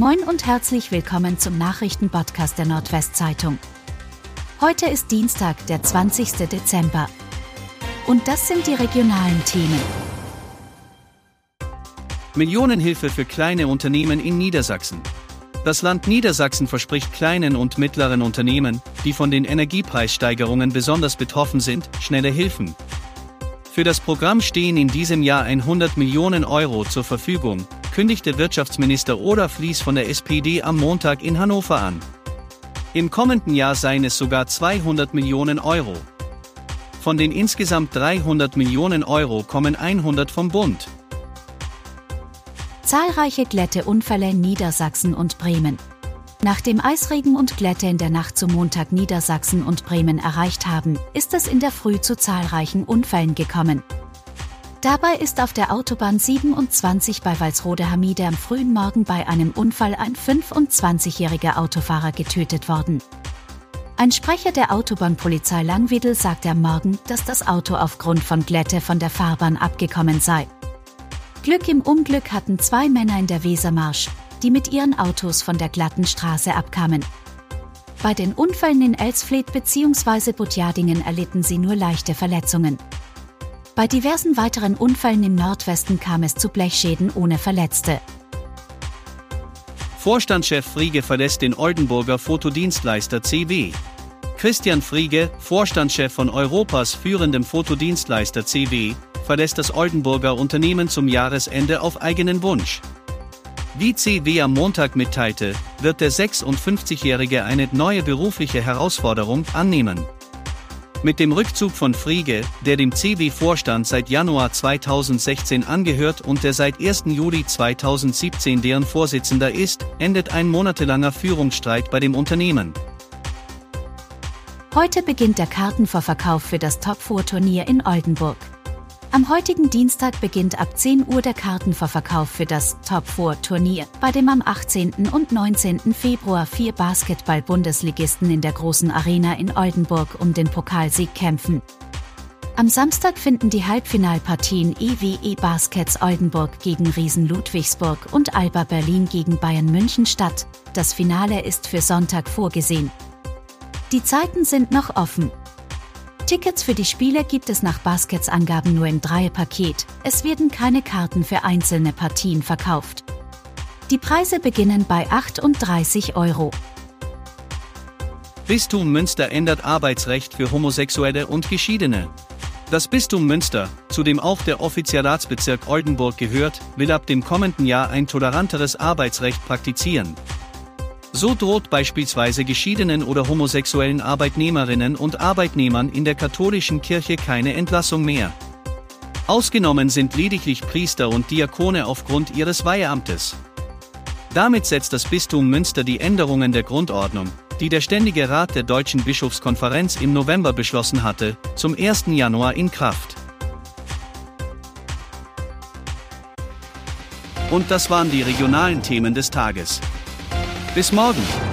Moin und herzlich willkommen zum Nachrichtenpodcast der Nordwestzeitung. Heute ist Dienstag, der 20. Dezember. Und das sind die regionalen Themen. Millionenhilfe für kleine Unternehmen in Niedersachsen. Das Land Niedersachsen verspricht kleinen und mittleren Unternehmen, die von den Energiepreissteigerungen besonders betroffen sind, schnelle Hilfen. Für das Programm stehen in diesem Jahr 100 Millionen Euro zur Verfügung, kündigte Wirtschaftsminister Oder Flies von der SPD am Montag in Hannover an. Im kommenden Jahr seien es sogar 200 Millionen Euro. Von den insgesamt 300 Millionen Euro kommen 100 vom Bund. Zahlreiche Glätteunfälle in Niedersachsen und Bremen. Nach dem Eisregen und Glätte in der Nacht zum Montag Niedersachsen und Bremen erreicht haben, ist es in der Früh zu zahlreichen Unfällen gekommen. Dabei ist auf der Autobahn 27 bei Walsrode-Hamide am frühen Morgen bei einem Unfall ein 25-jähriger Autofahrer getötet worden. Ein Sprecher der Autobahnpolizei Langwedel sagte am Morgen, dass das Auto aufgrund von Glätte von der Fahrbahn abgekommen sei. Glück im Unglück hatten zwei Männer in der Wesermarsch, die mit ihren Autos von der glatten Straße abkamen. Bei den Unfällen in Elsfleth bzw. Butjadingen erlitten sie nur leichte Verletzungen. Bei diversen weiteren Unfällen im Nordwesten kam es zu Blechschäden ohne Verletzte. Vorstandschef Friege verlässt den Oldenburger Fotodienstleister CW. Christian Friege, Vorstandschef von Europas führendem Fotodienstleister CW, verlässt das Oldenburger Unternehmen zum Jahresende auf eigenen Wunsch. Wie CW am Montag mitteilte, wird der 56-Jährige eine neue berufliche Herausforderung annehmen. Mit dem Rückzug von Friege, der dem CW-Vorstand seit Januar 2016 angehört und der seit 1. Juli 2017 deren Vorsitzender ist, endet ein monatelanger Führungsstreit bei dem Unternehmen. Heute beginnt der Kartenvorverkauf für das Top-4-Turnier in Oldenburg. Am heutigen Dienstag beginnt ab 10 Uhr der Kartenvorverkauf für das Top 4 Turnier, bei dem am 18. und 19. Februar vier Basketball-Bundesligisten in der großen Arena in Oldenburg um den Pokalsieg kämpfen. Am Samstag finden die Halbfinalpartien EWE Baskets Oldenburg gegen Riesen Ludwigsburg und Alba Berlin gegen Bayern München statt. Das Finale ist für Sonntag vorgesehen. Die Zeiten sind noch offen. Tickets für die Spiele gibt es nach Baskets Angaben nur im Dreierpaket. Es werden keine Karten für einzelne Partien verkauft. Die Preise beginnen bei 38 Euro. Bistum Münster ändert Arbeitsrecht für Homosexuelle und Geschiedene. Das Bistum Münster, zu dem auch der Offizialatsbezirk Oldenburg gehört, will ab dem kommenden Jahr ein toleranteres Arbeitsrecht praktizieren. So droht beispielsweise geschiedenen oder homosexuellen Arbeitnehmerinnen und Arbeitnehmern in der katholischen Kirche keine Entlassung mehr. Ausgenommen sind lediglich Priester und Diakone aufgrund ihres Weiheamtes. Damit setzt das Bistum Münster die Änderungen der Grundordnung, die der Ständige Rat der Deutschen Bischofskonferenz im November beschlossen hatte, zum 1. Januar in Kraft. Und das waren die regionalen Themen des Tages. Bis morgen!